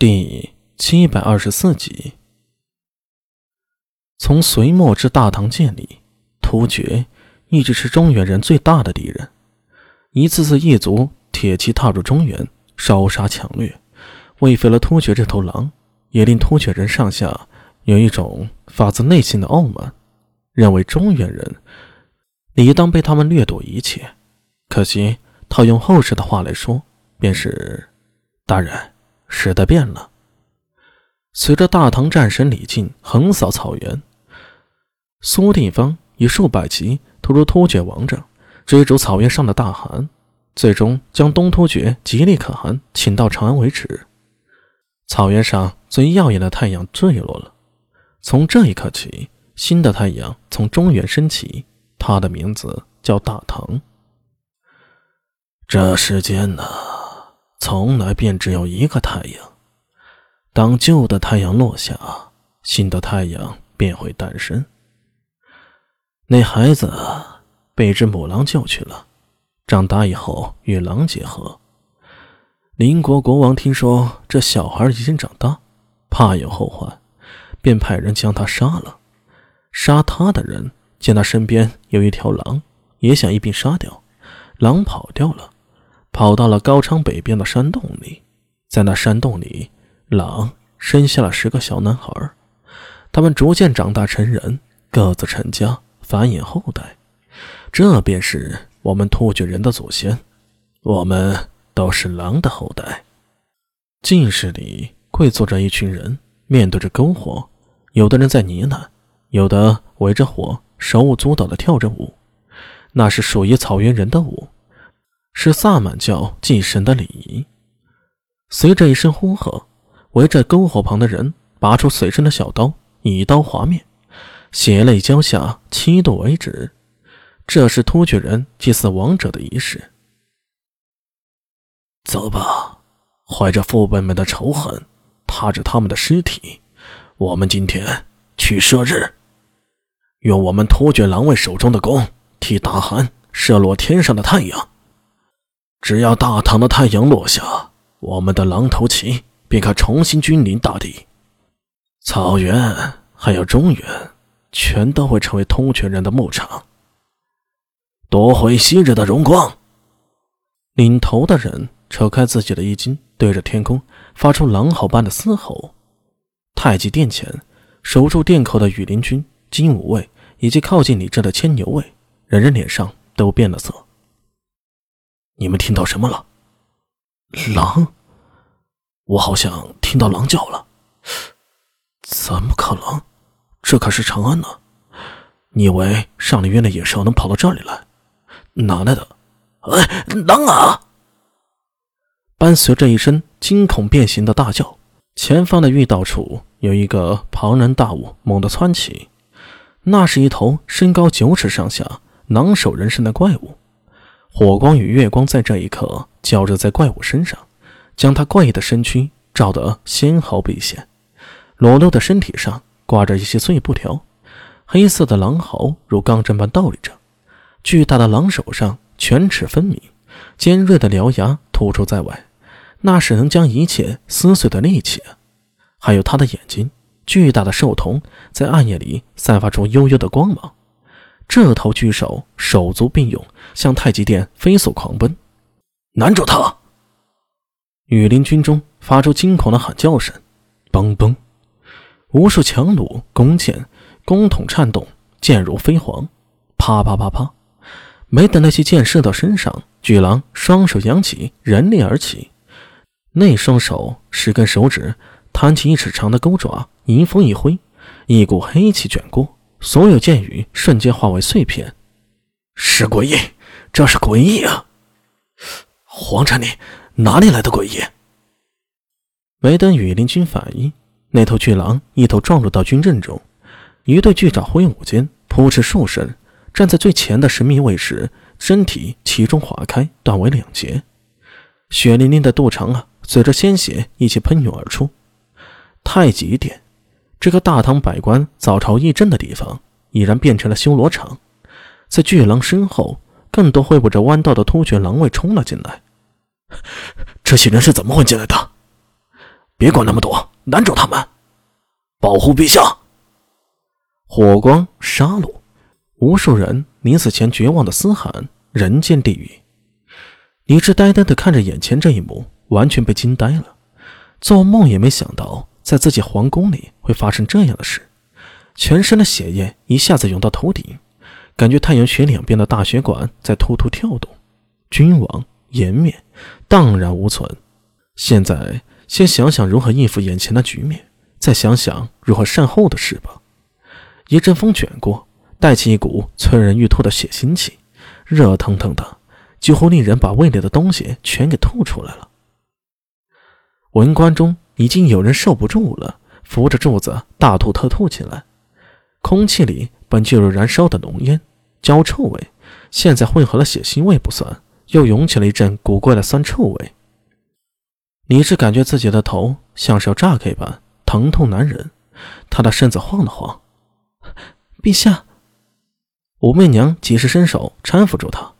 第七百二十四集，从隋末至大唐建立，突厥一直是中原人最大的敌人。一次次异族铁骑踏入中原，烧杀抢掠，喂肥了突厥这头狼，也令突厥人上下有一种发自内心的傲慢，认为中原人理当被他们掠夺一切。可惜，套用后世的话来说，便是大人。时代变了。随着大唐战神李靖横扫草原，苏定方以数百骑突入突厥王帐，追逐草原上的大汗，最终将东突厥吉利可汗请到长安为止。草原上最耀眼的太阳坠落了。从这一刻起，新的太阳从中原升起，它的名字叫大唐。这世间呢？从来便只有一个太阳。当旧的太阳落下，新的太阳便会诞生。那孩子被只母狼救去了，长大以后与狼结合。邻国国王听说这小孩已经长大，怕有后患，便派人将他杀了。杀他的人见他身边有一条狼，也想一并杀掉。狼跑掉了。跑到了高昌北边的山洞里，在那山洞里，狼生下了十个小男孩，他们逐渐长大成人，各自成家，繁衍后代。这便是我们突厥人的祖先，我们都是狼的后代。进室里跪坐着一群人，面对着篝火，有的人在呢喃，有的围着火手舞足蹈地跳着舞，那是属于草原人的舞。是萨满教祭神的礼仪。随着一声呼喝，围着篝火旁的人拔出随身的小刀，以刀划面，血泪交下，七度为止。这是突厥人祭祀亡者的仪式。走吧，怀着父辈们的仇恨，踏着他们的尸体，我们今天去射日，用我们突厥狼卫手中的弓，替大汗射落天上的太阳。只要大唐的太阳落下，我们的狼头旗便可重新君临大地，草原还有中原，全都会成为突厥人的牧场，夺回昔日的荣光。领头的人扯开自己的衣襟，对着天空发出狼嚎般的嘶吼。太极殿前，守住殿口的羽林军、金吾卫以及靠近李治的牵牛卫，人人脸上都变了色。你们听到什么了？狼！我好像听到狼叫了。怎么可能？这可是长安呢！你以为上林苑的野兽能跑到这里来？哪来的？哎，狼啊！伴随着一声惊恐变形的大叫，前方的御道处有一个庞然大物猛地窜起，那是一头身高九尺上下、囊首人身的怪物。火光与月光在这一刻交织在怪物身上，将他怪异的身躯照得纤毫毕现。裸露的身体上挂着一些碎布条，黑色的狼毫如钢针般倒立着。巨大的狼手上犬齿分明，尖锐的獠牙突出在外，那是能将一切撕碎的利器！还有他的眼睛，巨大的兽瞳在暗夜里散发出幽幽的光芒。这头巨兽手足并用，向太极殿飞速狂奔。难住他！羽林军中发出惊恐的喊叫声，嘣嘣，无数强弩、弓箭、弓筒颤动，箭如飞蝗，啪啪啪啪。没等那些箭射到身上，巨狼双手扬起，人立而起，那双手十根手指弹起一尺长的钩爪，迎风一挥，一股黑气卷过。所有箭雨瞬间化为碎片，是诡异，这是诡异啊！皇城里哪里来的诡异？没等羽林军反应，那头巨狼一头撞入到军阵中，一对巨爪挥舞间，扑哧数声，站在最前的神秘卫士身体其中划开，断为两截，血淋淋的肚肠啊，随着鲜血一起喷涌而出。太极殿。这个大唐百官早朝议政的地方，已然变成了修罗场。在巨狼身后，更多挥舞着弯刀的突厥狼卫冲了进来。这些人是怎么混进来的？别管那么多，拦住他们，保护陛下！火光杀戮，无数人临死前绝望的嘶喊：“人间地狱！”李治呆呆的看着眼前这一幕，完全被惊呆了。做梦也没想到，在自己皇宫里会发生这样的事。全身的血液一下子涌到头顶，感觉太阳穴两边的大血管在突突跳动。君王颜面荡然无存。现在先想想如何应付眼前的局面，再想想如何善后的事吧。一阵风卷过，带起一股催人欲吐的血腥气，热腾腾的，几乎令人把胃里的东西全给吐出来了。文官中已经有人受不住了，扶着柱子大吐特吐起来。空气里本就有燃烧的浓烟、焦臭味，现在混合了血腥味不算，又涌起了一阵古怪的酸臭味。李治感觉自己的头像是要炸开一般疼痛难忍，他的身子晃了晃。陛下，武媚娘及时伸手搀扶住他。